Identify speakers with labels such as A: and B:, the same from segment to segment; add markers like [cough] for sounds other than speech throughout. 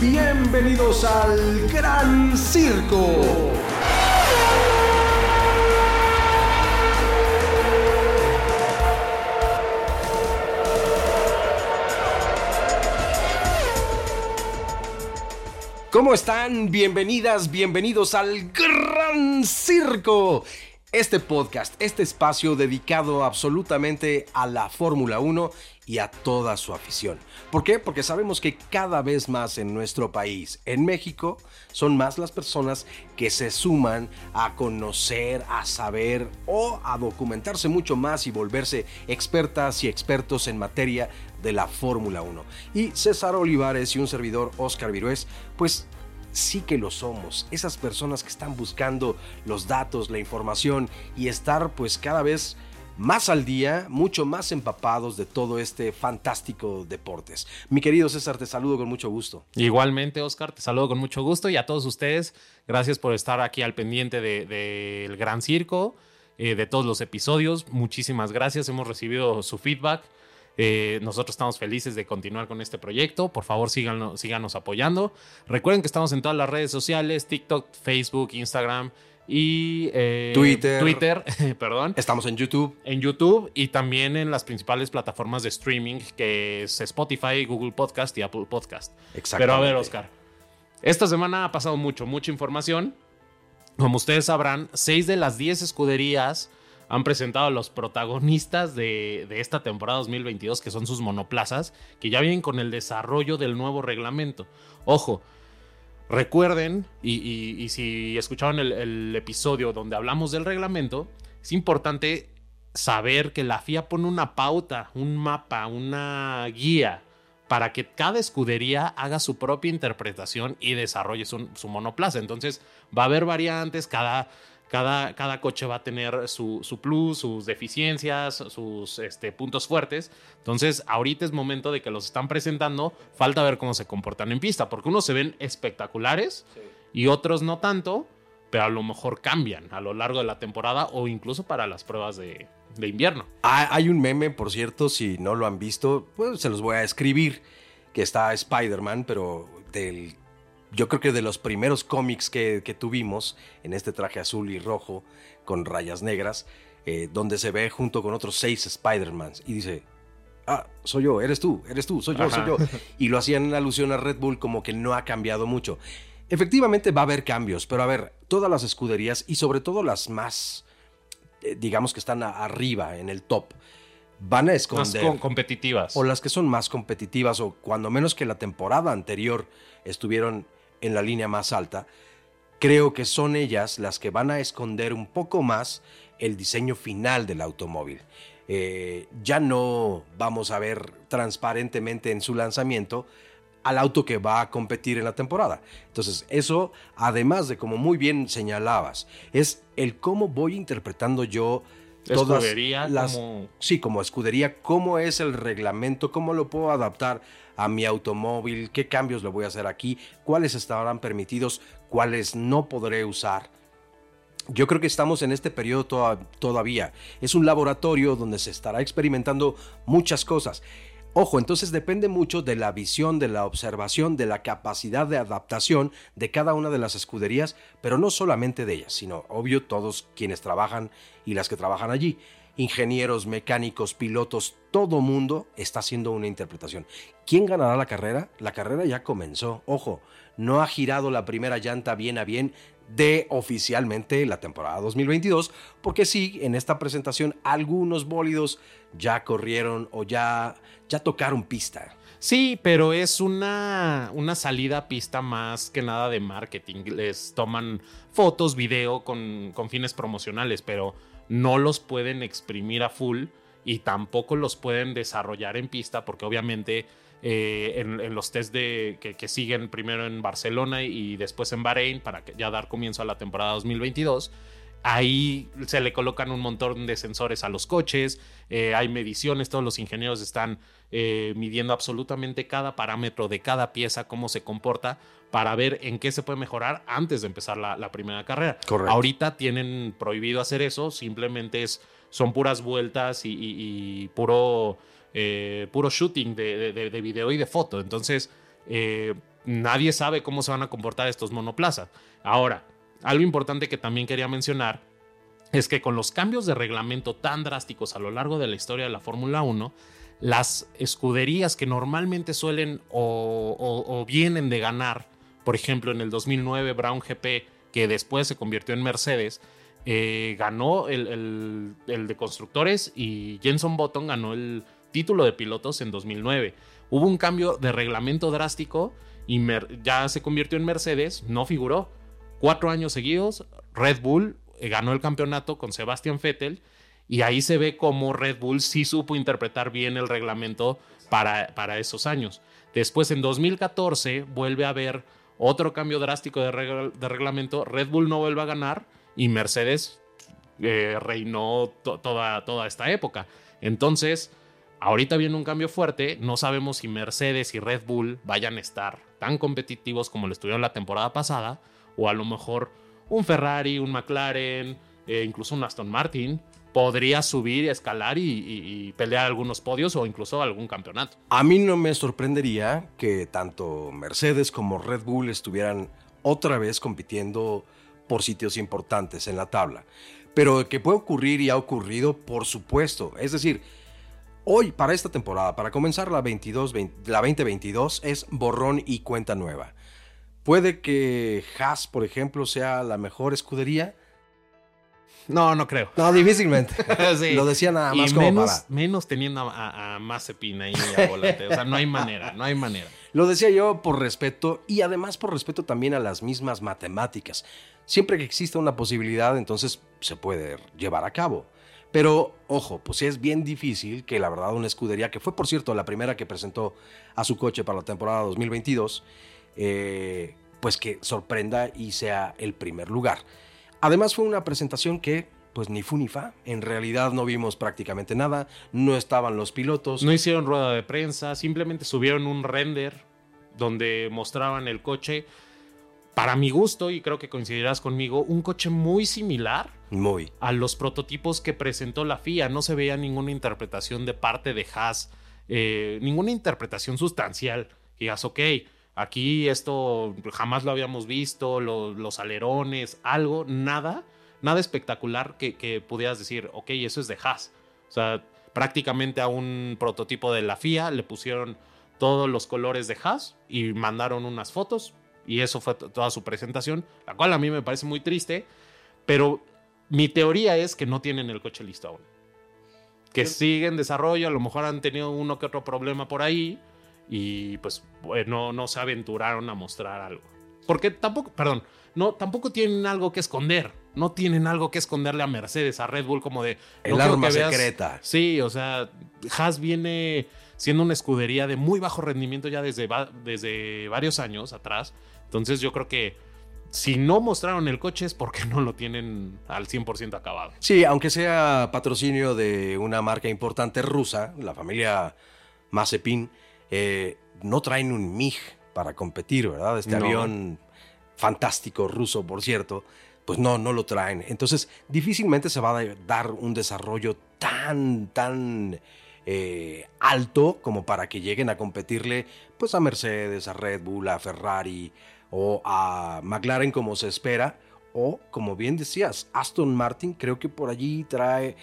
A: Bienvenidos al Gran Circo. ¿Cómo están? Bienvenidas, bienvenidos al Gran Circo. Este podcast, este espacio dedicado absolutamente a la Fórmula 1 y a toda su afición. ¿Por qué? Porque sabemos que cada vez más en nuestro país, en México, son más las personas que se suman a conocer, a saber o a documentarse mucho más y volverse expertas y expertos en materia de la Fórmula 1. Y César Olivares y un servidor Oscar Virués, pues sí que lo somos. Esas personas que están buscando los datos, la información y estar pues cada vez más al día, mucho más empapados de todo este fantástico deportes. Mi querido César, te saludo con mucho gusto.
B: Igualmente, Oscar, te saludo con mucho gusto y a todos ustedes, gracias por estar aquí al pendiente del de, Gran Circo, eh, de todos los episodios. Muchísimas gracias, hemos recibido su feedback. Eh, nosotros estamos felices de continuar con este proyecto. Por favor, síganos, síganos apoyando. Recuerden que estamos en todas las redes sociales: TikTok, Facebook, Instagram y
A: eh, Twitter.
B: Twitter, [laughs] perdón.
A: Estamos en YouTube.
B: En YouTube y también en las principales plataformas de streaming, que es Spotify, Google Podcast y Apple Podcast.
A: Exacto.
B: Pero a ver, Oscar. Esta semana ha pasado mucho, mucha información. Como ustedes sabrán, seis de las diez escuderías han presentado a los protagonistas de, esta temporada 2022, que son sus monoplazas, que ya vienen con el desarrollo del nuevo reglamento. Ojo, recuerden, y, si escucharon el, episodio donde hablamos del reglamento, es importante saber que la FIA pone una pauta, un mapa, una guía para que cada escudería haga su propia interpretación y desarrolle su, su monoplaza. Entonces va a haber variantes, cada cada, cada coche va a tener su, plus, sus deficiencias, sus este, puntos fuertes. Entonces, ahorita es momento de que los están presentando. Falta ver cómo se comportan en pista, porque unos se ven espectaculares y otros no tanto, pero a lo mejor cambian a lo largo de la temporada o incluso para las pruebas de, de invierno.
A: Ah, hay un meme, por cierto, si no lo han visto, pues se los voy a escribir, que está Spider-Man, pero del yo creo que de los primeros cómics que, tuvimos en este traje azul y rojo con rayas negras, eh, donde se ve junto con otros seis Spider-Mans y dice, ah, soy yo, eres tú, eres tú, soy yo, soy yo. Y lo hacían en alusión a Red Bull como que no ha cambiado mucho. Efectivamente va a haber cambios, pero a ver, todas las escuderías y sobre todo las más, eh, digamos que están arriba, en el top, van a esconder.
B: Más competitivas.
A: O las que son más competitivas, o cuando menos que la temporada anterior estuvieron en la línea más alta, creo que son ellas las que van a esconder un poco más el diseño final del automóvil. Eh, ya no vamos a ver transparentemente en su lanzamiento al auto que va a competir en la temporada. Entonces, eso, además de como muy bien señalabas, es el cómo voy interpretando yo
B: todas escudería las como...
A: sí como escudería cómo es el reglamento cómo lo puedo adaptar a mi automóvil qué cambios le voy a hacer aquí cuáles estarán permitidos cuáles no podré usar yo creo que estamos en este periodo todavía. Es un laboratorio donde se estará experimentando muchas cosas. Ojo, entonces depende mucho de la visión, de la observación, de la capacidad de adaptación de cada una de las escuderías, pero no solamente de ellas, sino obvio todos quienes trabajan y las que trabajan allí. Ingenieros, mecánicos, pilotos, todo mundo está haciendo una interpretación. ¿Quién ganará la carrera? La carrera ya comenzó. Ojo, no ha girado la primera llanta bien a bien de oficialmente la temporada 2022, porque sí, en esta presentación algunos bólidos ya corrieron o ya, ya tocaron pista.
B: Sí, pero es una, una salida a pista más que nada de marketing. Les toman fotos, video con, con fines promocionales, pero no los pueden exprimir a full y tampoco los pueden desarrollar en pista porque obviamente eh, en, los test que, siguen primero en Barcelona y después en Bahrein para ya dar comienzo a la temporada 2022. Ahí se le colocan un montón de sensores a los coches, eh, hay mediciones, todos los ingenieros están eh, midiendo absolutamente cada parámetro de cada pieza, cómo se comporta, para ver en qué se puede mejorar antes de empezar la, primera carrera. Ahorita tienen prohibido hacer eso, simplemente es, son puras vueltas y puro eh, puro shooting de, de, video y de foto. Entonces, eh, nadie sabe cómo se van a comportar estos monoplazas. Ahora, algo importante que también quería mencionar es que con los cambios de reglamento tan drásticos a lo largo de la historia de la Fórmula 1, las escuderías que normalmente suelen o, vienen de ganar, por ejemplo en el 2009 Brown GP, que después se convirtió en Mercedes, eh, ganó el, de constructores y Jenson Button ganó el título de pilotos en 2009. Hubo un cambio de reglamento drástico y ya se convirtió en Mercedes, no figuró. Cuatro años seguidos, Red Bull eh, ganó el campeonato con Sebastian Vettel y ahí se ve cómo Red Bull sí supo interpretar bien el reglamento para, para esos años. Después, en 2014, vuelve a haber otro cambio drástico de, reglamento. Red Bull no vuelve a ganar y Mercedes eh, reinó toda, toda esta época. Entonces, ahorita viene un cambio fuerte. No sabemos si Mercedes y Red Bull vayan a estar tan competitivos como lo estuvieron la temporada pasada. O a lo mejor un Ferrari, un McLaren, eh, incluso un Aston Martin podría subir, escalar y, pelear algunos podios o incluso algún campeonato.
A: A mí no me sorprendería que tanto Mercedes como Red Bull estuvieran otra vez compitiendo por sitios importantes en la tabla. Pero que puede ocurrir y ha ocurrido, por supuesto. Es decir, hoy para esta temporada, para comenzar la, 22, la 2022, es borrón y cuenta nueva. Puede que Haas, por ejemplo, sea la mejor escudería
B: no, no creo.
A: No, difícilmente. [laughs] Lo decía nada más como
B: menos,
A: para.
B: Menos teniendo a, a Mazepin ahí a volante. O sea, no hay manera, no hay manera.
A: Lo decía yo por respeto y además por respeto también a las mismas matemáticas. Siempre que exista una posibilidad, entonces se puede llevar a cabo. Pero, ojo, pues es bien difícil que la verdad una escudería, que fue por cierto la primera que presentó a su coche para la temporada 2022, eh, pues que sorprenda y sea el primer lugar. Además fue una presentación que pues ni fu ni fa. En realidad no vimos prácticamente nada, no estaban los pilotos.
B: No hicieron rueda de prensa, simplemente subieron un render donde mostraban el coche. Para mi gusto, y creo que coincidirás conmigo, un coche muy similar
A: muy.
B: a los prototipos que presentó la FIA. No se veía ninguna interpretación de parte de Haas, eh, ninguna interpretación sustancial. Y digas, ok, Aquí esto jamás lo habíamos visto, los, alerones, algo, nada, nada espectacular que, pudieras decir, ok, eso es de Haas. O sea, prácticamente a un prototipo de la FIA le pusieron todos los colores de Haas y mandaron unas fotos y eso fue toda su presentación, la cual a mí me parece muy triste, pero mi teoría es que no tienen el coche listo aún. Que sigue en desarrollo, a lo mejor han tenido uno que otro problema por ahí y pues no, no se aventuraron a mostrar algo. Porque tampoco, perdón, no, tampoco tienen algo que esconder. No tienen algo que esconderle a Mercedes, a Red Bull, como de.
A: El arma secreta.
B: Sí, o sea, Haas viene siendo una escudería de muy bajo rendimiento ya desde, desde varios años atrás. Entonces yo creo que si no mostraron el coche es porque no lo tienen al 100% acabado.
A: Sí, aunque sea patrocinio de una marca importante rusa, la familia Mazepin, eh, no traen un MiG para competir, ¿verdad? Este avión fantástico ruso, por cierto, pues no, no lo traen. Entonces, difícilmente se va a dar un desarrollo tan, tan eh, alto como para que lleguen a competirle pues a Mercedes, a Red Bull, a Ferrari o a McLaren como se espera. O, como bien decías, Aston Martin creo que por allí trae,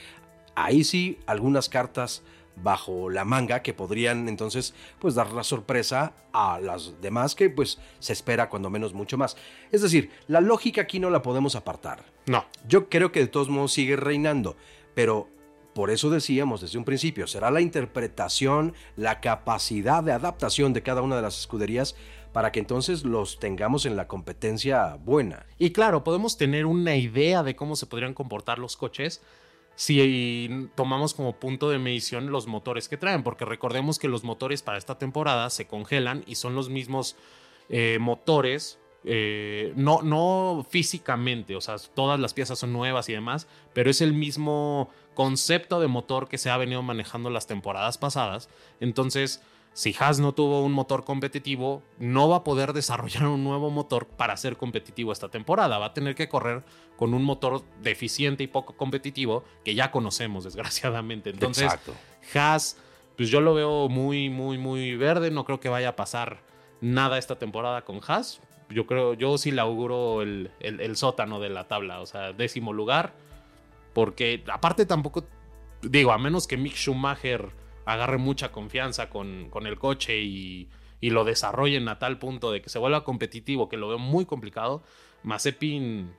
A: ahí sí, algunas cartas bajo la manga que podrían entonces pues dar la sorpresa a las demás que pues se espera cuando menos mucho más. Es decir, la lógica aquí no la podemos apartar.
B: No.
A: Yo creo que de todos modos sigue reinando, pero por eso decíamos desde un principio, será la interpretación, la capacidad de adaptación de cada una de las escuderías para que entonces los tengamos en la competencia buena.
B: Y claro, podemos tener una idea de cómo se podrían comportar los coches, si tomamos como punto de medición los motores que traen, porque recordemos que los motores para esta temporada se congelan y son los mismos eh, motores, eh, no, no físicamente, o sea, todas las piezas son nuevas y demás, pero es el mismo concepto de motor que se ha venido manejando las temporadas pasadas. Entonces, si Haas no tuvo un motor competitivo, no va a poder desarrollar un nuevo motor para ser competitivo esta temporada. Va a tener que correr con un motor deficiente y poco competitivo que ya conocemos, desgraciadamente. Entonces, Haas, pues yo lo veo muy, muy, muy verde. No creo que vaya a pasar nada esta temporada con Haas. Yo creo, yo sí le auguro el, el- el sótano de la tabla, o sea, décimo lugar. Porque aparte tampoco, digo, a menos que Mick Schumacher agarre mucha confianza con, con el coche y, y lo desarrollen a tal punto de que se vuelva competitivo, que lo veo muy complicado, Mazepin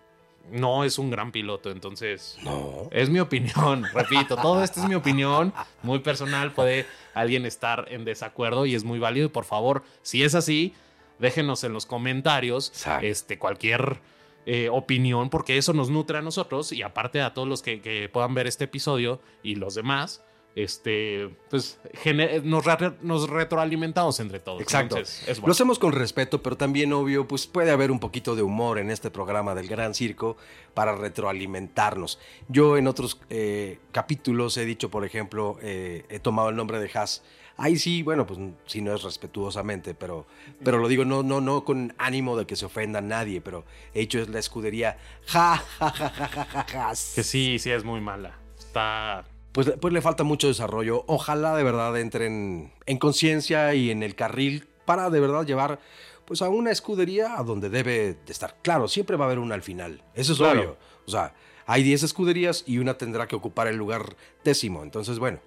B: no es un gran piloto, entonces
A: No.
B: es mi opinión, [laughs] repito, todo esto es mi opinión, muy personal, puede alguien estar en desacuerdo y es muy válido. Y por favor, si es así, déjenos en los comentarios
A: Exacto.
B: este, cualquier eh, opinión, porque eso nos nutre a nosotros y aparte a todos los que, que puedan ver este episodio y los demás. Este, pues nos, re- nos retroalimentamos entre todos.
A: Exacto.
B: Entonces, es
A: Lo hacemos con respeto, pero también, obvio, pues puede haber un poquito de humor en este programa del Gran Circo para retroalimentarnos. Yo en otros eh, capítulos he dicho, por ejemplo, eh, he tomado el nombre de Haas. Ahí sí, bueno, pues sí no es respetuosamente, pero, pero lo digo no, no, no con ánimo de que se ofenda a nadie, pero he hecho es la escudería ja, ja, ja, ja, ja, ja, Haas.
B: Que sí, sí es muy mala. Está
A: pues, pues le falta mucho desarrollo. Ojalá de verdad entren en conciencia y en el carril para de verdad llevar pues a una escudería a donde debe de estar. Claro, siempre va a haber una al final. Eso es
B: Claro.
A: obvio. O sea, hay 10 escuderías y una tendrá que ocupar el lugar décimo. Entonces, bueno,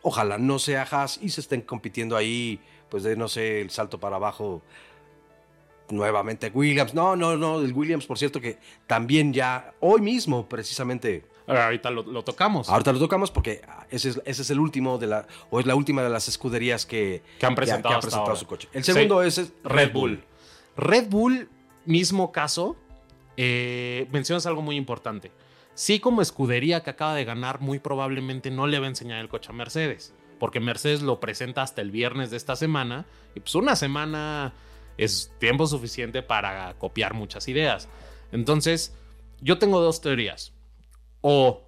A: ojalá no sea Haas y se estén compitiendo ahí, pues de no sé, el salto para abajo nuevamente Williams. No, no, no, el Williams, por cierto, que también ya hoy mismo precisamente
B: Ahorita lo, lo tocamos.
A: Ahorita lo tocamos porque ese es, ese es el último de la, o es la última de las escuderías que,
B: Que han presentado
A: han su coche. El segundo es, es
B: Red Bull. Red Bull, mismo caso, eh, mencionas algo muy importante. Sí, como escudería que acaba de ganar, muy probablemente no le va a enseñar el coche a Mercedes. Porque Mercedes lo presenta hasta el viernes de esta semana. Y pues una semana es tiempo suficiente para copiar muchas ideas. Entonces, yo tengo dos teorías. O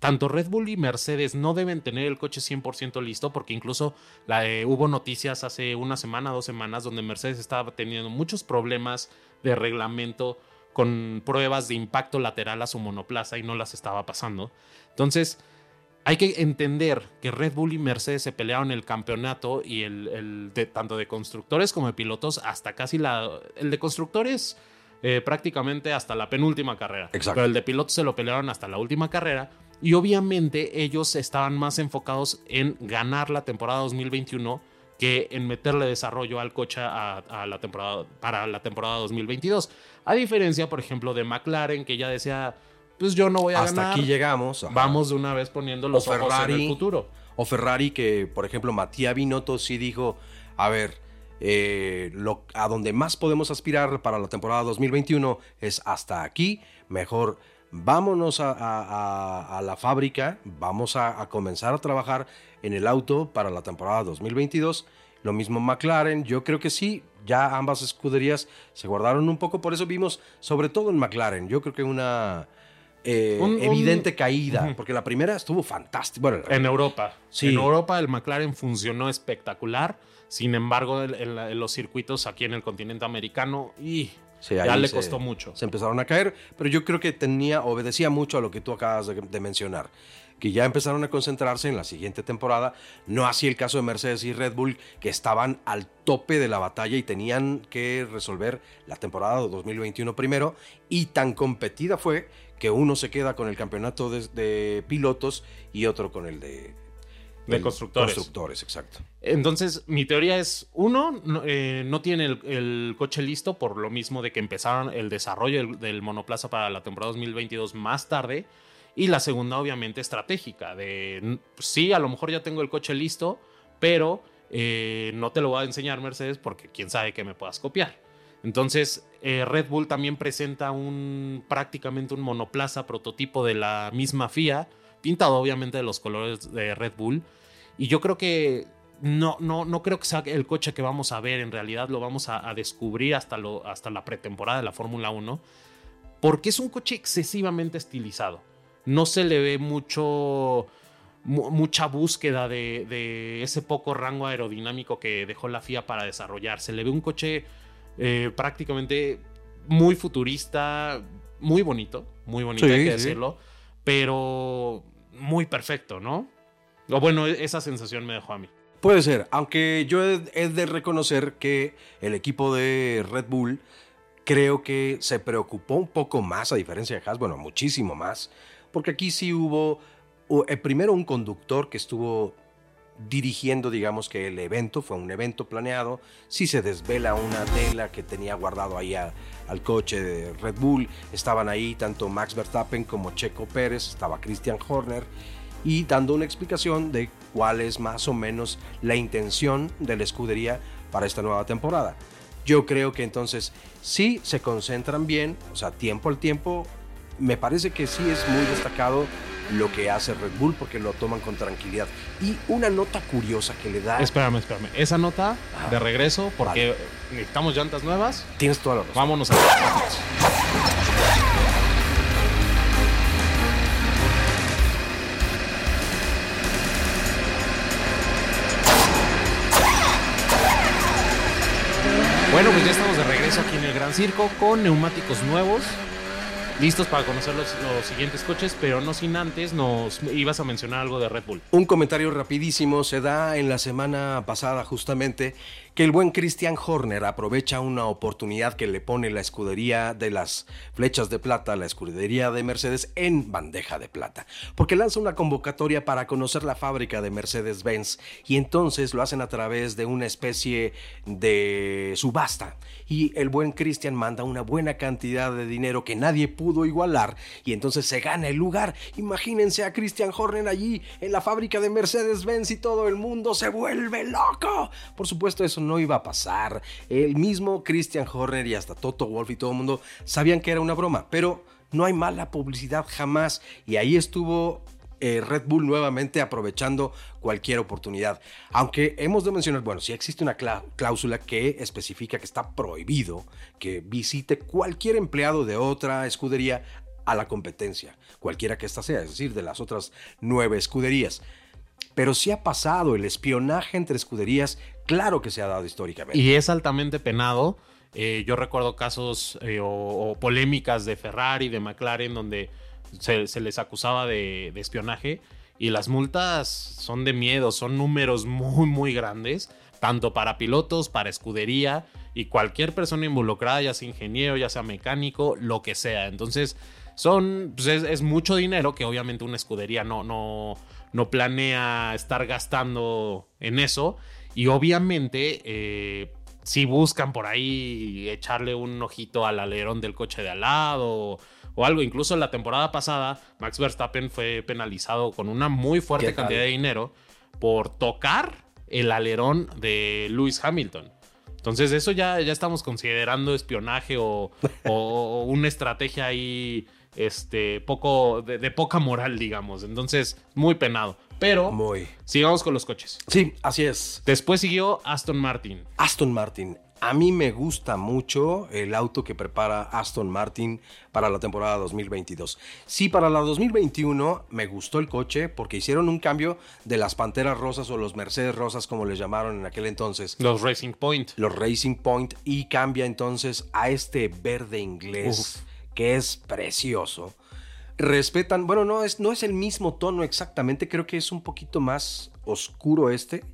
B: tanto Red Bull y Mercedes no deben tener el coche 100% listo, porque incluso eh, hubo noticias hace una semana, dos semanas, donde Mercedes estaba teniendo muchos problemas de reglamento con pruebas de impacto lateral a su monoplaza y no las estaba pasando. Entonces, hay que entender que Red Bull y Mercedes se pelearon el campeonato y el, el de, tanto de constructores como de pilotos hasta casi la... El de constructores eh, prácticamente hasta la penúltima carrera.
A: Exacto.
B: Pero el de pilotos se lo pelearon hasta la última carrera. Y obviamente ellos estaban más enfocados en ganar la temporada 2021 que en meterle desarrollo al coche a, a la temporada, para la temporada 2022. A diferencia, por ejemplo, de McLaren, que ya decía, pues yo no voy a
A: Hasta
B: ganar.
A: aquí llegamos. ajá.
B: Vamos de una vez poniendo los
A: O
B: ojos en el futuro.
A: O Ferrari, que por ejemplo Matías Binotto sí dijo, a ver, eh, lo, a donde más podemos aspirar para la temporada 2021 es hasta aquí, mejor vámonos a, a- a- a la fábrica, vamos a, a comenzar a trabajar en el auto para la temporada 2022. Lo mismo McLaren, yo creo que sí, ya ambas escuderías se guardaron un poco, por eso vimos, sobre todo en McLaren, yo creo que una eh,
B: Un- un-
A: evidente caída, porque la primera estuvo fantástica. Bueno,
B: En Europa.
A: Sí.
B: En Europa el McLaren funcionó espectacular. Sin embargo, la- en los circuitos aquí en el continente americano, y
A: Sí,
B: ya le
A: se-
B: costó mucho.
A: Se empezaron a caer, pero yo creo que tenía, obedecía mucho a lo que tú acabas de, de mencionar, que ya empezaron a concentrarse en la siguiente temporada, no así el caso de Mercedes y Red Bull, que estaban al tope de la batalla y tenían que resolver la temporada 2021 primero, y tan competida fue que uno se queda con el campeonato de, de pilotos y otro con el de...
B: De
A: el-
B: constructores.
A: Constructores, exacto.
B: Entonces, mi teoría es, uno, no, eh, no tiene el, el coche listo por lo mismo de que empezaron el desarrollo del, del monoplaza para la temporada 2022 más tarde. Y la segunda, obviamente, estratégica, de, n- sí, a lo mejor ya tengo el coche listo, pero eh, no te lo voy a enseñar Mercedes porque quién sabe que me puedas copiar. Entonces, eh, Red Bull también presenta un prácticamente un monoplaza prototipo de la misma FIA, pintado obviamente de los colores de Red Bull. Y yo creo que no, no, no creo que sea el coche que vamos a ver. En realidad lo vamos a, a descubrir hasta, lo, hasta la pretemporada de la Fórmula 1. Porque es un coche excesivamente estilizado. No se le ve mucho, mu- mucha búsqueda de, de ese poco rango aerodinámico que dejó la FIA para desarrollar. Se le ve un coche eh, prácticamente muy futurista, muy bonito, muy bonito,
A: Sí,
B: hay que
A: sí.
B: decirlo, pero muy perfecto, ¿no? O bueno, e- esa sensación me dejó a mí.
A: Puede ser, aunque yo he, de reconocer que el equipo de Red Bull creo que se preocupó un poco más, a diferencia de Haas, bueno, muchísimo más, porque aquí sí hubo eh, primero un conductor que estuvo dirigiendo, digamos que el evento, fue un evento planeado, sí se desvela una tela que tenía guardado ahí al coche de Red Bull, estaban ahí tanto Max Verstappen como Checo Pérez, estaba Christian Horner, y dando una explicación de cuál es más o menos la intención de la escudería para esta nueva temporada. Yo creo que entonces sí se concentran bien, o sea, tiempo al tiempo, me parece que sí es muy destacado lo que hace Red Bull porque lo toman con tranquilidad. Y una nota curiosa que le da...
B: Espérame, espérame. Esa nota de regreso, porque necesitamos llantas nuevas.
A: Tienes toda la razón.
B: Vámonos a Bueno, pues ya estamos de regreso aquí en el Gran Circo con neumáticos nuevos. Listos para conocer los, los siguientes coches, pero no sin antes nos ibas a mencionar algo de Red Bull.
A: Un comentario rapidísimo se da en la semana pasada justamente que el buen Christian Horner aprovecha una oportunidad que le pone la escudería de las flechas de plata, la escudería de Mercedes en bandeja de plata, porque lanza una convocatoria para conocer la fábrica de Mercedes-Benz y entonces lo hacen a través de una especie de subasta y el buen Christian manda una buena cantidad de dinero que nadie pudo igualar y entonces se gana el lugar. Imagínense a Christian Horner allí en la fábrica de Mercedes-Benz y todo el mundo se vuelve loco. Por supuesto eso no iba a pasar. El mismo Christian Horner y hasta Toto Wolff y todo el mundo sabían que era una broma, pero no hay mala publicidad jamás y ahí estuvo eh, Red Bull nuevamente aprovechando cualquier oportunidad. Aunque hemos de mencionar, bueno, sí existe una clá- cláusula que especifica que está prohibido que visite cualquier empleado de otra escudería a la competencia, cualquiera que ésta sea, es decir, de las otras nueve escuderías. Pero sí ha pasado el espionaje entre escuderías, claro que se ha dado históricamente.
B: Y es altamente penado. Eh, yo recuerdo casos eh, o, o polémicas de Ferrari, de McLaren, donde se, se les acusaba de, de espionaje. Y las multas son de miedo, son números muy, muy grandes, tanto para pilotos, para escudería y cualquier persona involucrada, ya sea ingeniero, ya sea mecánico, lo que sea. Entonces, son, pues es, es mucho dinero que obviamente una escudería no, no, no planea estar gastando en eso. Y obviamente, eh, si buscan por ahí echarle un ojito al alerón del coche de al lado o, algo. Incluso la temporada pasada, Max Verstappen fue penalizado con una muy fuerte cantidad de dinero por tocar el alerón de Lewis Hamilton. Entonces, eso ya, ya estamos considerando espionaje o- o una estrategia ahí este, poco, de, de poca moral, digamos. Entonces, muy penado. Pero
A: Muy.
B: sigamos con los coches.
A: Sí, así es.
B: Después siguió Aston Martin.
A: Aston Martin. A mí me gusta mucho el auto que prepara Aston Martin para la temporada 2022. Sí, para la 2021 me gustó el coche porque hicieron un cambio de las Panteras Rosas o los Mercedes Rosas como les llamaron en aquel entonces.
B: Los Racing Point.
A: Los Racing Point y cambia entonces a este verde inglés que es precioso. Respetan, bueno, no es, no es el mismo tono exactamente, creo que es un poquito más oscuro este.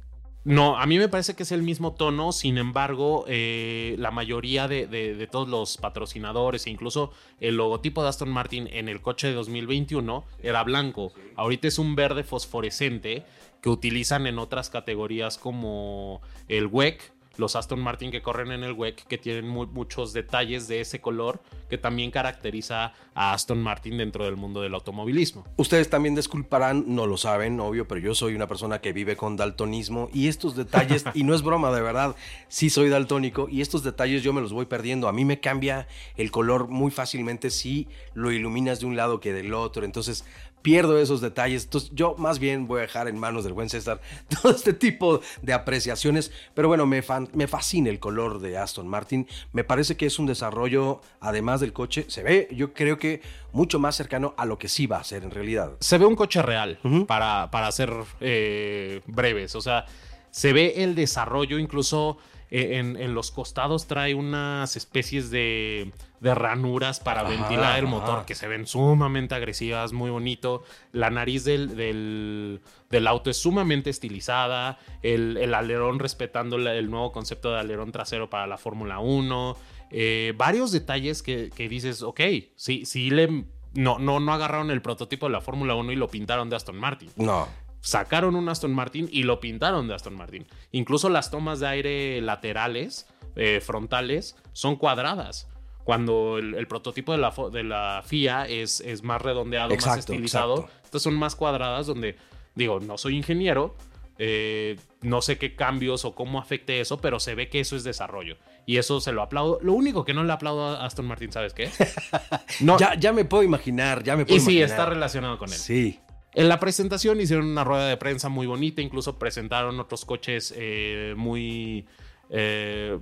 B: No, a mí me parece que es el mismo tono, sin embargo, eh, la mayoría de, de- todos los patrocinadores e incluso el logotipo de Aston Martin en el coche de 2021 era blanco. Ahorita es un verde fosforescente que utilizan en otras categorías como el WEC, los Aston Martin que corren en el WEC, que tienen mu- muchos detalles de ese color que también caracteriza a Aston Martin dentro del mundo del automovilismo.
A: Ustedes también disculparán, no lo saben, obvio, pero yo soy una persona que vive con daltonismo y estos detalles, [laughs] y no es broma, de verdad, sí soy daltónico y estos detalles yo me los voy perdiendo. A mí me cambia el color muy fácilmente si lo iluminas de un lado que del otro, entonces pierdo esos detalles. Entonces yo más bien voy a dejar en manos del buen César [laughs] todo este tipo de apreciaciones, pero bueno, me, fan- me fascina el color de Aston Martin. Me parece que es un desarrollo, además del coche, se ve, yo creo que mucho más cercano a lo que sí va a ser en realidad.
B: se ve un coche real para, para ser eh, breves. O sea, se ve el desarrollo, incluso eh, en, los costados trae unas especies de, de ranuras para ventilar el motor que se ven sumamente agresivas, muy bonito. La nariz del, del, auto es sumamente estilizada. El, el alerón respetando el nuevo concepto de alerón trasero para la Fórmula 1. Eh, varios detalles que, que, dices, ok, sí, sí le... No, no, no agarraron el prototipo de la Fórmula 1 y lo pintaron de Aston Martin.
A: No
B: sacaron un Aston Martin y lo pintaron de Aston Martin. Incluso las tomas de aire laterales, eh, frontales, son cuadradas. Cuando el, prototipo de la, de la FIA es, es más redondeado, más estilizado. Estas son más cuadradas donde, digo, no soy ingeniero, eh, no sé qué cambios o cómo afecte eso, pero se ve que eso es desarrollo. Y eso se lo aplaudo. Lo único que no le aplaudo a Aston Martin, ¿sabes qué? [laughs]
A: No. ya, ya me puedo imaginar, ya me puedo
B: Y
A: sí,
B: está relacionado con él.
A: Sí.
B: En la presentación hicieron una rueda de prensa muy bonita, incluso presentaron otros coches eh, muy... Eh,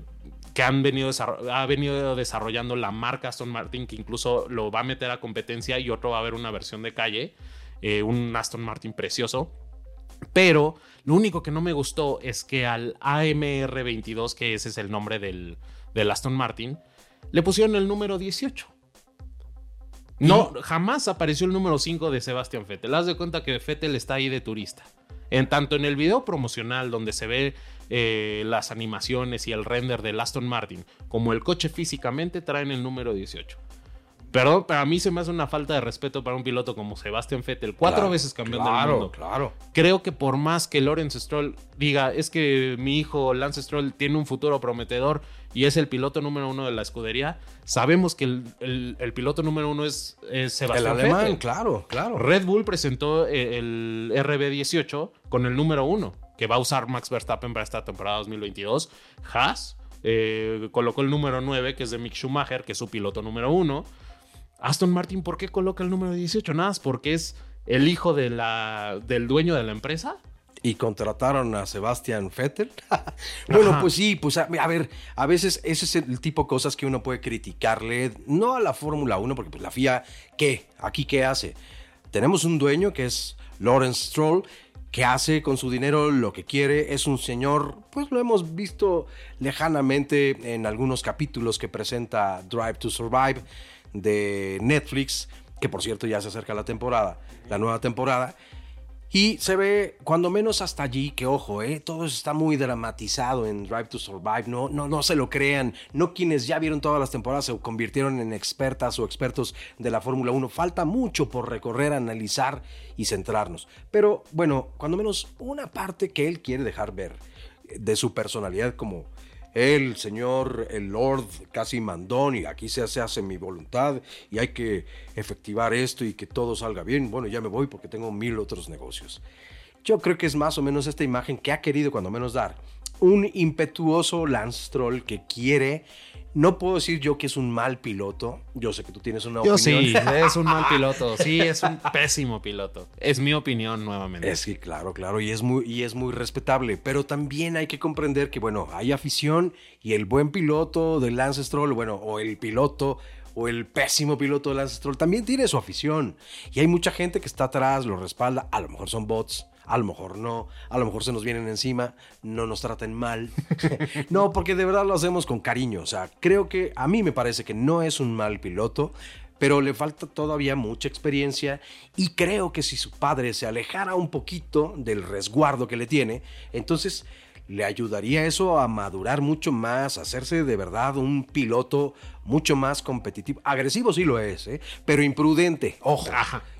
B: que han venido, ha venido desarrollando la marca Aston Martin, que incluso lo va a meter a competencia y otro va a haber una versión de calle, eh, un Aston Martin precioso. Pero lo único que no me gustó es que al AMR22, que ese es el nombre del, del Aston Martin, le pusieron el número 18. No, jamás apareció el número 5 de Sebastián Vettel. Haz de cuenta que Vettel está ahí de turista. En tanto en el video promocional donde se ve eh, las animaciones y el render del Aston Martin, como el coche físicamente traen el número 18. Perdón, pero a mí se me hace una falta de respeto para un piloto como Sebastian Vettel, cuatro veces campeón del mundo.
A: Claro,
B: Creo que por más que Lawrence Stroll diga, es que mi hijo Lance Stroll tiene un futuro prometedor y es el piloto número uno de la escudería, sabemos que el, piloto número uno es, Sebastian el alemán,
A: Claro, claro.
B: Red Bull presentó eh, el RB18 con el número uno que va a usar Max Verstappen para esta temporada 2022. Haas eh, colocó el número 9, que es de Mick Schumacher, que es su piloto número uno. Aston Martin, ¿por qué coloca el número 18? Nada, porque es el hijo de la, del dueño de la empresa.
A: Y contrataron a Sebastian Vettel. [laughs] bueno, pues sí, pues a, ver, a veces ese es el tipo de cosas que uno puede criticarle, no a la Fórmula 1, porque pues la FIA, ¿qué? ¿Aquí qué hace? Tenemos un dueño que es Lawrence Stroll, que hace con su dinero lo que quiere. Es un señor, pues lo hemos visto lejanamente en algunos capítulos que presenta Drive to Survive de Netflix, que por cierto ya se acerca la temporada, la nueva temporada. Y se ve, cuando menos hasta allí, que ojo, eh, todo está muy dramatizado en Drive to Survive. No, no, no se lo crean. No quienes ya vieron todas las temporadas se convirtieron en expertas o expertos de la Fórmula 1. Falta mucho por recorrer, analizar y centrarnos. Pero bueno, cuando menos una parte que él quiere dejar ver de su personalidad como el Señor, el Lord, casi mandón, y aquí se hace, mi voluntad, y hay que efectivar esto y que todo salga bien. Bueno, ya me voy porque tengo mil otros negocios. Yo creo que es más o menos esta imagen que ha querido cuando menos dar. Un impetuoso Lance que quiere no puedo decir yo que es un mal piloto. Yo sé que tú tienes una
B: yo opinión. sí, [laughs] es un mal piloto. Sí, [laughs] es un pésimo piloto. Es mi opinión nuevamente.
A: Es que claro, claro, y es muy, y es muy respetable. Pero también hay que comprender que, bueno, hay afición y el buen piloto de Lance Stroll, bueno, o el piloto o el pésimo piloto de Lance Stroll también tiene su afición. Y hay mucha gente que está atrás, lo respalda. A lo mejor son bots a lo mejor no, a lo mejor se nos vienen encima, no nos traten mal. [laughs] no, porque de verdad lo hacemos con cariño. O sea, creo que a mí me parece que no es un mal piloto, pero le falta todavía mucha experiencia y creo que si su padre se alejara un poquito del resguardo que le tiene, entonces le ayudaría eso a madurar mucho más, a hacerse de verdad un piloto mucho más competitivo. Agresivo sí lo es, ¿eh? pero imprudente, ojo.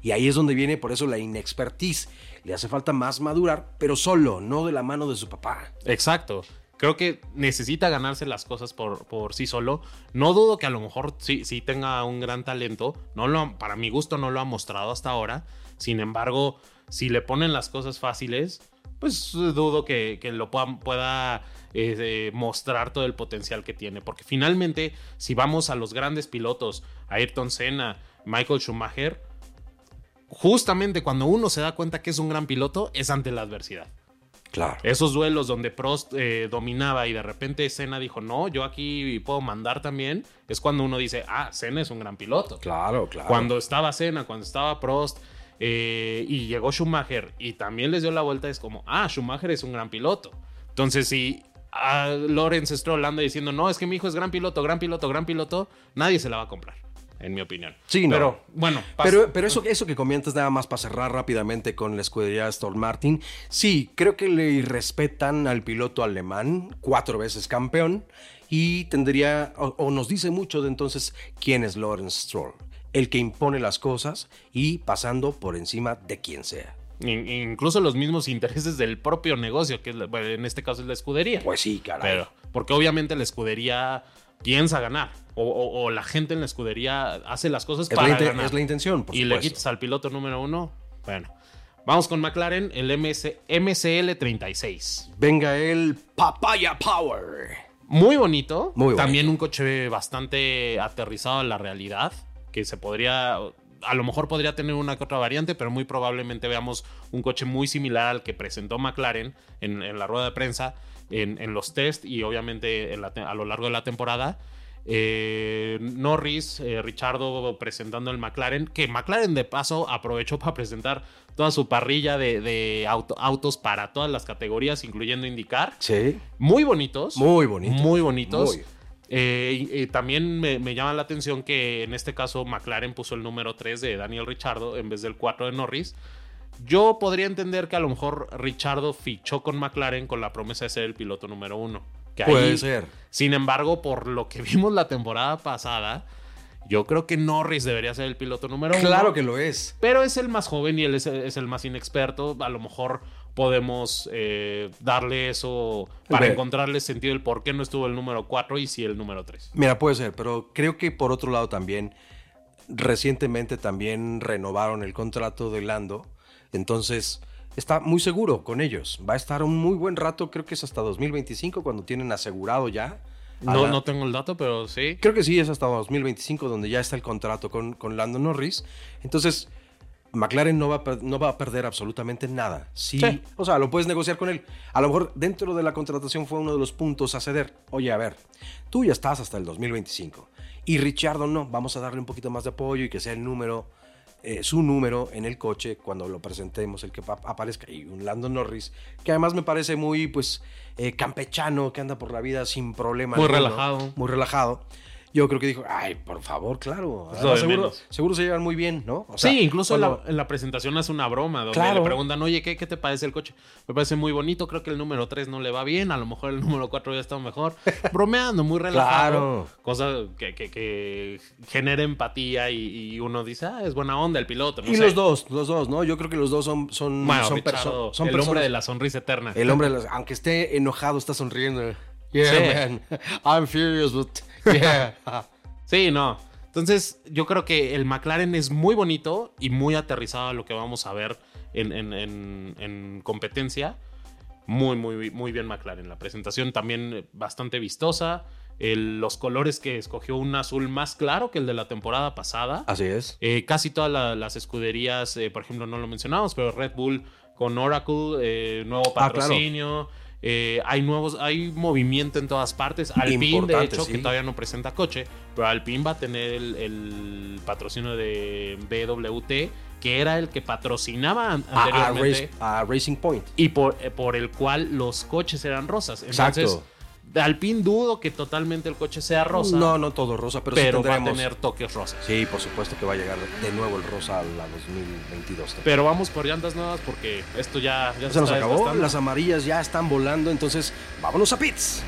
A: Y ahí es donde viene por eso la inexpertise. Le hace falta más madurar, pero solo, no de la mano de su papá.
B: Exacto. Creo que necesita ganarse las cosas por, por sí solo. No dudo que a lo mejor sí, sí tenga un gran talento. No lo, para mi gusto no lo ha mostrado hasta ahora. Sin embargo, si le ponen las cosas fáciles, pues dudo que, lo pueda eh, mostrar todo el potencial que tiene. Porque finalmente, si vamos a los grandes pilotos, Ayrton Senna, Michael Schumacher, justamente cuando uno se da cuenta que es un gran piloto, es ante la adversidad.
A: Claro.
B: Esos duelos donde Prost eh, dominaba y de repente Senna dijo, no, yo aquí puedo mandar también, es cuando uno dice, ah, Senna es un gran piloto.
A: Claro, claro.
B: Cuando estaba Senna, cuando estaba Prost eh, y llegó Schumacher y también les dio la vuelta, es como, ah, Schumacher es un gran piloto. Entonces, si a Lawrence Stroll anda diciendo, no, es que mi hijo es gran piloto, gran piloto, gran piloto, nadie se la va a comprar, en mi opinión.
A: Sí, no.
B: Pero bueno, pas-
A: Pero, pero eso, eso que comentas nada más para cerrar rápidamente con la escudería Aston Martin, sí, creo que le irrespetan al piloto alemán, cuatro veces campeón, y tendría, o, o nos dice mucho de entonces quién es Lawrence Stroll, el que impone las cosas y pasando por encima de quien sea.
B: In- incluso los mismos intereses del propio negocio, que es la- bueno, en este caso es la escudería.
A: Pues sí, caray.
B: Pero, porque obviamente la escudería piensa ganar. O, o- o la gente en la escudería hace las cosas
A: es,
B: para
A: la,
B: ganar.
A: es la intención, por
B: y le quitas al piloto número uno. Bueno, vamos con McLaren, el MS, MCL 36.
A: Venga el Papaya Power.
B: Muy bonito.
A: Muy bonito.
B: También un coche bastante aterrizado a la realidad. Que se podría. A lo mejor podría tener una que otra variante, pero muy probablemente veamos un coche muy similar al que presentó McLaren en, en la rueda de prensa, en, en los test y obviamente la a lo largo de la temporada. Eh, Norris, eh, Richardo presentando el McLaren, que McLaren de paso aprovechó para presentar toda su parrilla de, de auto- autos para todas las categorías, incluyendo IndyCar.
A: Sí,
B: Muy bonitos.
A: muy bonito.
B: Muy bonitos.
A: Muy.
B: Eh, y también me, me llama la atención que en este caso McLaren puso el número 3 de Daniel Richardo en vez del 4 de Norris. Yo podría entender que a lo mejor Richardo fichó con McLaren con la promesa de ser el piloto número 1. Que
A: Puede
B: ahí-
A: ser.
B: Sin embargo, por lo que [laughs] vimos la temporada pasada, yo creo que Norris debería ser el piloto número 1.
A: Claro que lo es.
B: Pero es el más joven y él es, es el más inexperto. A lo mejor podemos eh, darle eso para encontrarle sentido el por qué no estuvo el número 4 y sí el número 3.
A: Mira, puede ser, pero creo que por otro lado también, recientemente también renovaron el contrato de Lando, entonces está muy seguro con ellos. Va a estar un muy buen rato, creo que es hasta 2025 cuando tienen asegurado ya.
B: No,
A: la-
B: no tengo el dato, pero sí.
A: Creo que sí, es hasta 2025 donde ya está el contrato con, con Lando Norris. Entonces, McLaren no va, a no va a perder absolutamente nada. Sí,
B: Sí.
A: O sea, lo puedes negociar con él. A lo mejor dentro de la contratación fue uno de los puntos a ceder. Oye, a ver, tú ya estás hasta el 2025. Y Richardo no, vamos a darle un poquito más de apoyo y que sea el número, eh, su número en el coche cuando lo presentemos, el que pa- aparezca. Y un Lando Norris, que además me parece muy, pues, eh, campechano, que anda por la vida sin problema.
B: Muy
A: alguno,
B: relajado.
A: Muy relajado. Yo creo que dijo, ay, por favor, claro.
B: Es
A: Además,
B: lo de
A: seguro, se llevan muy bien, ¿no? O sea,
B: sí, incluso en,
A: cuando-
B: la, en la presentación hace una broma donde
A: Claro.
B: le preguntan, oye, ¿qué, ¿qué te parece el coche? Me parece muy bonito, creo que el número 3 no le va bien, a lo mejor el número 4 ya está mejor. [laughs] Bromeando, muy relajado.
A: Claro.
B: Cosa que, que- que genera empatía y, y uno dice, ah, es buena onda el piloto. no
A: y
B: sé.
A: los dos, los dos, ¿no? Yo creo que los dos son, son,
B: Bueno,
A: son,
B: Richardo,
A: son
B: el
A: personas.
B: hombre de la sonrisa eterna.
A: El hombre, de las- aunque esté enojado, está sonriendo. Yeah,
B: Sí.
A: man. [laughs] I'm furious, but yeah. [laughs]
B: Sí, no. Entonces, yo creo que el McLaren es muy bonito y muy aterrizado a lo que vamos a ver en, en- en- en competencia. Muy, muy, muy bien McLaren. La presentación también eh, bastante vistosa. El- los colores que escogió un azul más claro que el de la temporada pasada.
A: Así es.
B: Eh, casi todas la- las escuderías, eh, por ejemplo, no lo mencionamos, pero Red Bull con Oracle, eh, nuevo
A: Ah, claro.
B: Eh, hay nuevos, hay movimiento en todas partes. Alpine, de hecho,
A: sí.
B: que todavía no presenta coche, pero Alpine va a tener el, el patrocinio de BWT, que era el que patrocinaba an-
A: A, a
B: anteriormente
A: Race- a Racing Point.
B: y por, eh, por el cual los coches eran rosas.
A: Exacto.
B: Entonces, Alpine dudo que totalmente el coche sea rosa,
A: No, no todo rosa, pero,
B: pero,
A: sí
B: va a tener toques rosas.
A: Sí, por supuesto que va a llegar de nuevo el rosa a la 2022.
B: Pero vamos por llantas nuevas porque esto ya, ya
A: se nos
B: está
A: acabó, las amarillas ya están volando, entonces vámonos a pits.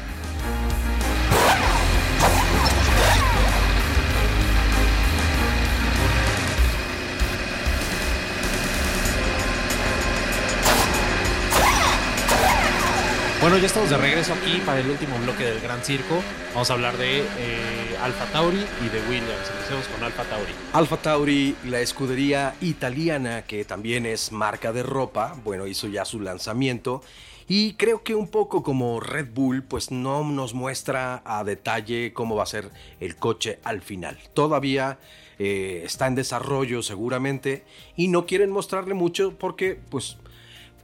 B: Ya estamos de regreso aquí para el último bloque del Gran Circo. Vamos a hablar de eh, Alfa Tauri y de Williams. Empecemos con Alfa Tauri.
A: Alfa Tauri, la escudería italiana que también es marca de ropa, bueno, hizo ya su lanzamiento y creo que un poco como Red Bull, pues no nos muestra a detalle cómo va a ser el coche al final. Todavía eh, está en desarrollo seguramente y no quieren mostrarle mucho porque pues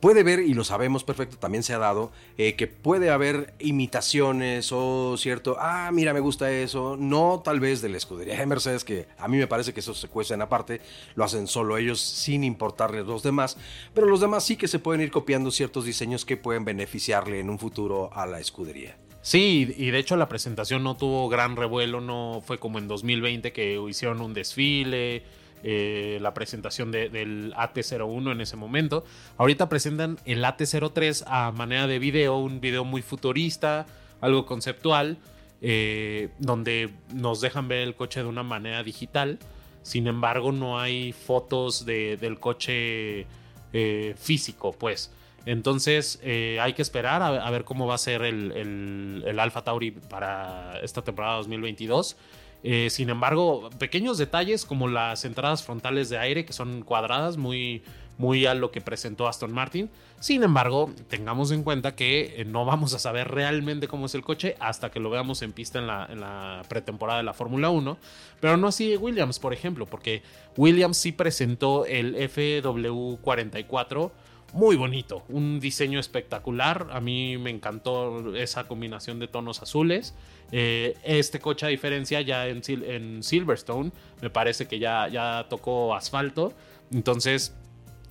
A: puede ver, y lo sabemos perfecto, también se ha dado, eh, que puede haber imitaciones o cierto, ah, mira, me gusta eso, no tal vez de la escudería de Mercedes, que a mí me parece que eso se cuecen aparte, lo hacen solo ellos sin importarles los demás, pero los demás sí que se pueden ir copiando ciertos diseños que pueden beneficiarle en un futuro a la escudería.
B: Sí, y de hecho la presentación no tuvo gran revuelo, no fue como en 2020 que hicieron un desfile, eh, la presentación del AT01 en ese momento. Ahorita presentan el AT03 a manera de video, un video muy futurista, algo conceptual, eh, donde nos dejan ver el coche de una manera digital. Sin embargo, no hay fotos del coche eh, físico, pues. Entonces hay que esperar a, ver cómo va a ser el, el, el Alfa Tauri para esta temporada 2022. Eh, sin embargo, pequeños detalles como las entradas frontales de aire que son cuadradas, muy, muy a lo que presentó Aston Martin. Sin embargo, tengamos en cuenta que eh, no vamos a saber realmente cómo es el coche hasta que lo veamos en pista en la, en la pretemporada de la Fórmula 1. Pero no así Williams, por ejemplo, porque Williams sí presentó el FW44 muy bonito, un diseño espectacular. A mí me encantó esa combinación de tonos azules. Eh, este coche, a diferencia, ya en, Silverstone, me parece que ya, ya tocó asfalto. Entonces,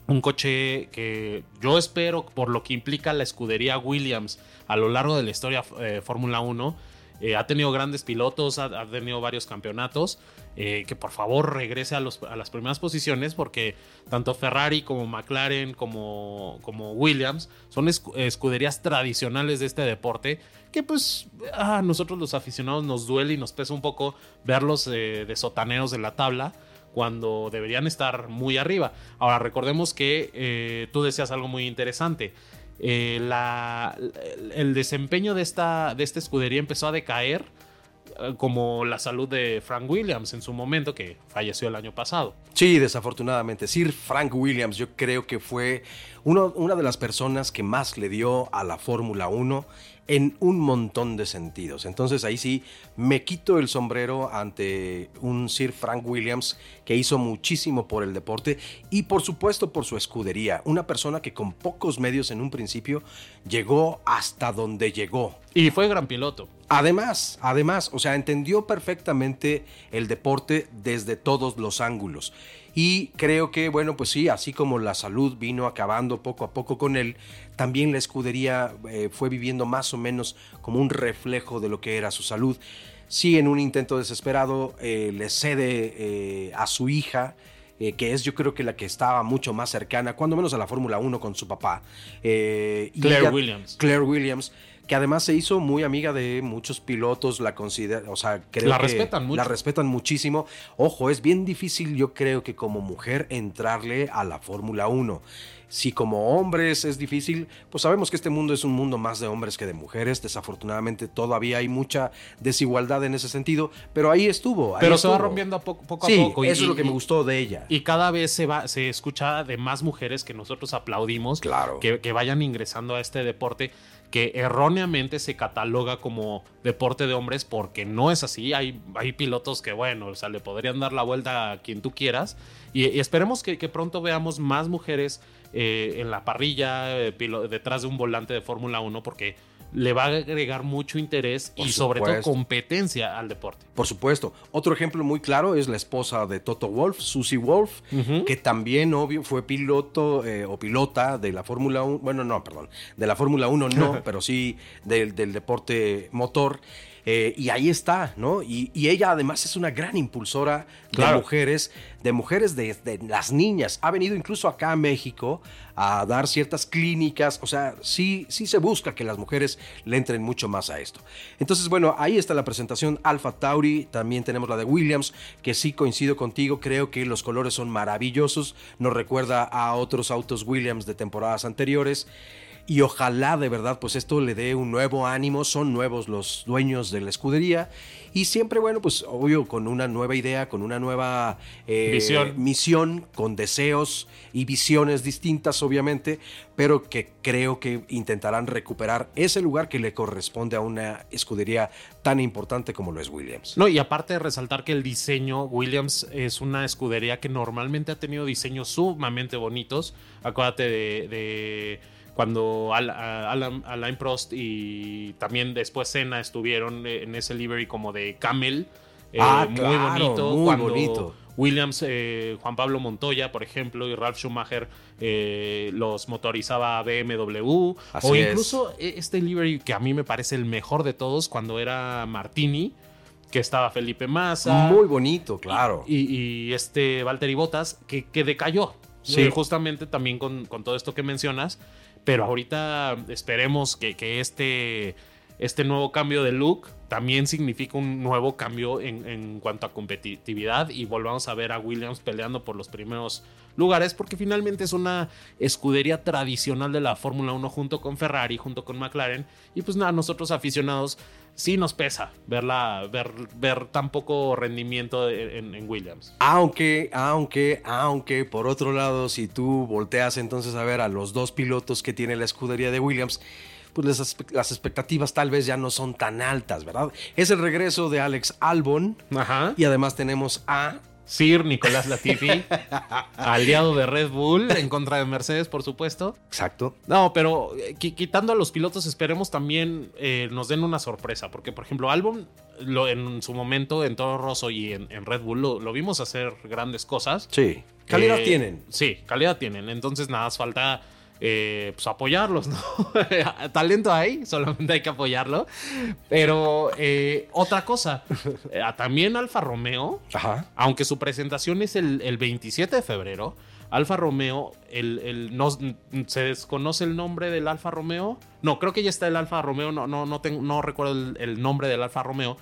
B: un coche que yo espero, por lo que implica la escudería Williams a lo largo de la historia eh, Fórmula 1, eh, ha tenido grandes pilotos, ha, tenido varios campeonatos. Eh, que por favor regrese a, las primeras posiciones porque tanto Ferrari como McLaren como, como Williams son escuderías tradicionales de este deporte que pues a nosotros los aficionados nos duele y nos pesa un poco verlos eh, de sotaneros de la tabla cuando deberían estar muy arriba. Ahora recordemos que tú decías algo muy interesante. Eh, el desempeño de esta, de esta escudería empezó a decaer eh, como la salud de Frank Williams en su momento, que falleció el año pasado.
A: Sí, desafortunadamente. Sir Frank Williams yo creo que fue uno, una de las personas que más le dio a la Fórmula 1 en un montón de sentidos. Entonces ahí sí me quito el sombrero ante un Sir Frank Williams que hizo muchísimo por el deporte y por supuesto por su escudería. Una persona que con pocos medios en un principio llegó hasta donde llegó.
B: Y fue gran piloto.
A: Además, además, o sea, entendió perfectamente el deporte desde todos los ángulos. Y creo que, bueno, pues sí, así como la salud vino acabando poco a poco con él, también la escudería eh, fue viviendo más o menos como un reflejo de lo que era su salud. Sí, en un intento desesperado eh, le cede eh, a su hija, que es yo creo que la que estaba mucho más cercana, cuando menos a la Fórmula 1 con su papá.
B: Claire Williams.
A: Claire Williams que además se hizo muy amiga de muchos pilotos, la considera, o sea, creo la
B: respetan mucho.
A: La respetan muchísimo. Ojo, es bien difícil, yo creo que como mujer entrarle a la Fórmula 1. Si como hombres es difícil, pues sabemos que este mundo es un mundo más de hombres que de mujeres. Desafortunadamente todavía hay mucha desigualdad en ese sentido, pero ahí estuvo.
B: pero se va rompiendo poco, poco
A: a
B: poco.
A: Eso es lo que me gustó de ella.
B: Y cada vez se va, se escucha de más mujeres que nosotros aplaudimos,
A: claro.
B: que, que vayan ingresando a este deporte que erróneamente se cataloga como deporte de hombres porque no es así. Hay, hay pilotos que, bueno, o sea, le podrían dar la vuelta a quien tú quieras. Y, esperemos que, pronto veamos más mujeres eh, en la parrilla, eh, detrás de un volante de Fórmula 1, porque le va a agregar mucho interés y sobre todo competencia al deporte.
A: Por supuesto. Otro ejemplo muy claro es la esposa de Toto Wolf, Susie Wolf, que también obvio fue piloto eh, o pilota de la Fórmula 1, bueno, no, perdón, de la Fórmula 1 no, [laughs] pero sí del, del deporte motor. Eh, y ahí está, ¿no? Y, ella además es una gran impulsora de mujeres, de mujeres de, las niñas. Ha venido incluso acá a México a dar ciertas clínicas. O sea, sí, sí se busca que las mujeres le entren mucho más a esto. Entonces, bueno, ahí está la presentación Alpha Tauri. También tenemos la de Williams, que sí coincido contigo. Creo que los colores son maravillosos. Nos recuerda a otros autos Williams de temporadas anteriores. Y ojalá de verdad pues esto le dé un nuevo ánimo, son nuevos los dueños de la escudería y siempre bueno pues obvio con una nueva idea, con una nueva eh,
B: Visión.
A: misión, con deseos y visiones distintas obviamente, pero que creo que intentarán recuperar ese lugar que le corresponde a una escudería tan importante como lo es Williams.
B: No, y aparte de resaltar que el diseño, Williams es una escudería que normalmente ha tenido diseños sumamente bonitos. Acuérdate de, de cuando Al- a- Alan- Alain Prost y también después Senna estuvieron en ese livery como de camel. eh,
A: Ah,
B: muy
A: claro,
B: bonito.
A: muy
B: cuando
A: bonito.
B: Williams, eh, Juan Pablo Montoya, por ejemplo, y Ralf Schumacher eh, los motorizaba BMW.
A: Así
B: o incluso e- este livery que a mí me parece el mejor de todos cuando era Martini, que estaba Felipe Massa.
A: Muy bonito, claro.
B: Y, y este Valtteri Bottas, que, que decayó.
A: Sí.
B: Eh, justamente también con, con todo esto que mencionas. Pero ahorita esperemos que, que este, este nuevo cambio de look también significa un nuevo cambio en, en cuanto a competitividad y volvamos a ver a Williams peleando por los primeros lugares porque finalmente es una escudería tradicional de la Fórmula 1 junto con Ferrari, junto con McLaren. Y pues nada, nosotros aficionados sí nos pesa verla, ver, ver tan poco rendimiento en, en Williams.
A: Aunque, aunque, aunque, por otro lado, si tú volteas entonces a ver a los dos pilotos que tiene la escudería de Williams, pues las, las expectativas tal vez ya no son tan altas, ¿verdad? Es el regreso de Alex Albon
B: Ajá.
A: y además tenemos a...
B: Sir Nicolás Latifi, [laughs] aliado de Red Bull en contra de Mercedes, por supuesto.
A: Exacto.
B: No, pero eh, qui- quitando a los pilotos, esperemos también eh, nos den una sorpresa. Porque, por ejemplo, Albon lo, en su momento en Toro Rosso y en, en Red Bull lo, lo vimos hacer grandes cosas.
A: Sí. Calidad
B: Eh,
A: tienen.
B: Sí, calidad tienen. Entonces, nada, más falta eh, pues, apoyarlos, ¿no? [laughs] Talento hay, solamente hay que apoyarlo. Pero eh, otra cosa, eh, también Alfa Romeo,
A: Ajá.
B: aunque su presentación es el, el 27 de febrero, Alfa Romeo, el, el- no, se desconoce el nombre del Alfa Romeo. No, creo que ya está el Alfa Romeo, no, no, no, tengo- no recuerdo el, el nombre del Alfa Romeo.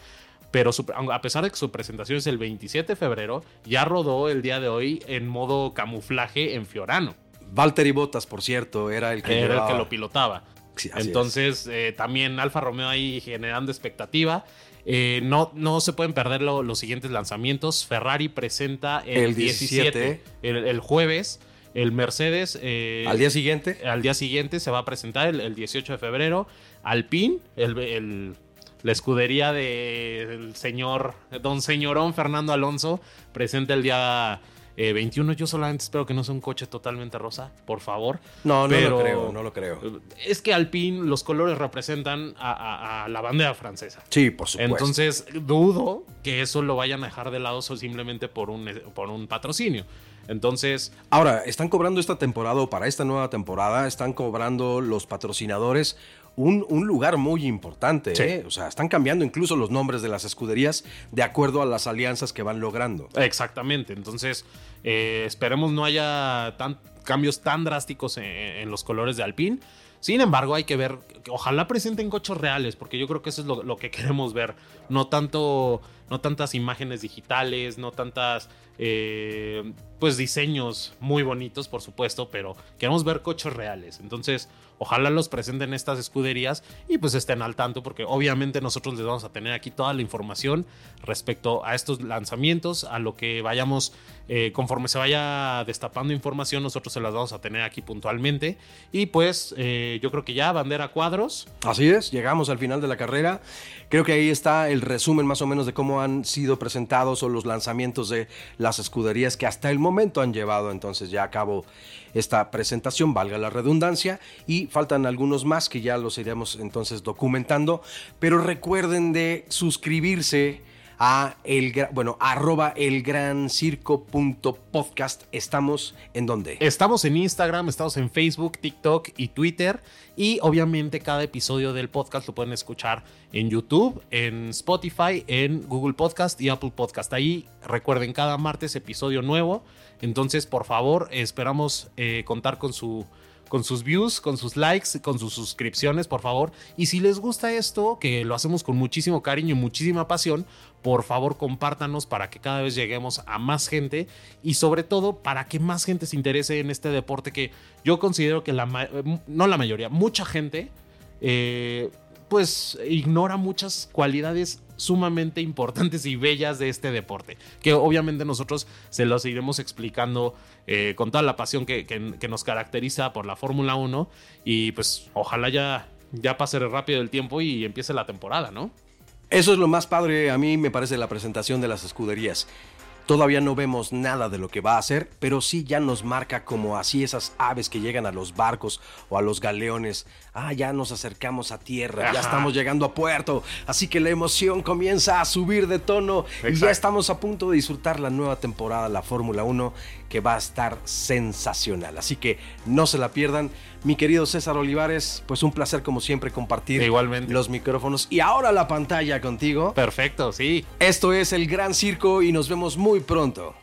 B: Pero su- a pesar de que su presentación es el 27 de febrero, ya rodó el día de hoy en modo camuflaje en Fiorano.
A: Valtteri Bottas, por cierto, era el que,
B: era el que lo pilotaba.
A: Sí,
B: Entonces, eh, también Alfa Romeo ahí generando expectativa. Eh, no, no se pueden perder lo- los siguientes lanzamientos. Ferrari presenta el,
A: El
B: 17,
A: 17.
B: el, el jueves. El Mercedes eh.
A: Al día siguiente.
B: al día siguiente se va a presentar el, el 18 de febrero. Alpine, el, el- la escudería del señor, don señorón Fernando Alonso, presenta el día eh, 21. Yo solamente espero que no sea un coche totalmente rosa, por favor.
A: No, no
B: Pero-
A: lo creo, no lo creo.
B: Es que Alpine, los colores representan a, a- a la bandera francesa.
A: Sí, por supuesto.
B: Entonces, dudo que eso lo vayan a dejar de lado simplemente por un, por un patrocinio. Entonces,
A: Ahora, están cobrando esta temporada o para esta nueva temporada, están cobrando los patrocinadores un, un lugar muy importante.
B: Sí.
A: ¿eh? O sea, están cambiando incluso los nombres de las escuderías de acuerdo a las alianzas que van logrando.
B: Exactamente. Entonces, eh, esperemos no haya tan, cambios tan drásticos en, en los colores de Alpine. Sin embargo, hay que ver, ojalá presenten coches reales, porque yo creo que eso es lo, lo que [laughs] queremos ver. No tanto, no tantas imágenes digitales, no tantas, eh, pues diseños muy bonitos, por supuesto, pero queremos ver coches reales. Entonces, ojalá los presenten estas escuderías y pues estén al tanto, porque obviamente nosotros les vamos a tener aquí toda la información respecto a estos lanzamientos, a lo que vayamos, eh, conforme se vaya destapando información, nosotros se las vamos a tener aquí puntualmente. Y pues eh, yo creo que ya bandera cuadros.
A: Así es, llegamos al final de la carrera. Creo que ahí está el resumen más o menos de cómo han sido presentados o los lanzamientos de las escuderías que hasta el momento han llevado entonces ya a cabo esta presentación, valga la redundancia, y faltan algunos más que ya los iremos entonces documentando, pero recuerden de suscribirse a el bueno, arroba el gran circo punto podcast. Estamos en donde?
B: Estamos en Instagram, estamos en Facebook, TikTok y Twitter. Y obviamente cada episodio del podcast lo pueden escuchar en YouTube, en Spotify, en Google Podcast y Apple Podcast. Ahí recuerden cada martes episodio nuevo. Entonces, por favor, esperamos eh, contar con su, con sus views, con sus likes, con sus suscripciones, por favor. Y si les gusta esto, que lo hacemos con muchísimo cariño y muchísima pasión, por favor compártanos para que cada vez lleguemos a más gente y sobre todo para que más gente se interese en este deporte que yo considero que la, no la mayoría, mucha gente, eh, pues ignora muchas cualidades sumamente importantes y bellas de este deporte, que obviamente nosotros se los iremos explicando eh, con toda la pasión que, que, nos caracteriza por la Fórmula 1 y pues ojalá ya, ya pase rápido el tiempo y empiece la temporada, ¿no?
A: Eso es lo más padre, a mí me parece la presentación de las escuderías. Todavía no vemos nada de lo que va a hacer, pero sí ya nos marca como así esas aves que llegan a los barcos o a los galeones. Ah, ya nos acercamos a tierra, ya estamos llegando a puerto, así que la emoción comienza a subir de tono y ya estamos a punto de disfrutar la nueva temporada de la Fórmula 1 que va a estar sensacional. Así que no se la pierdan. Mi querido César Olivares, pues un placer como siempre compartir
B: Igualmente.
A: los micrófonos y ahora la pantalla contigo.
B: Perfecto, sí.
A: Esto es el Gran Circo y nos vemos muy pronto.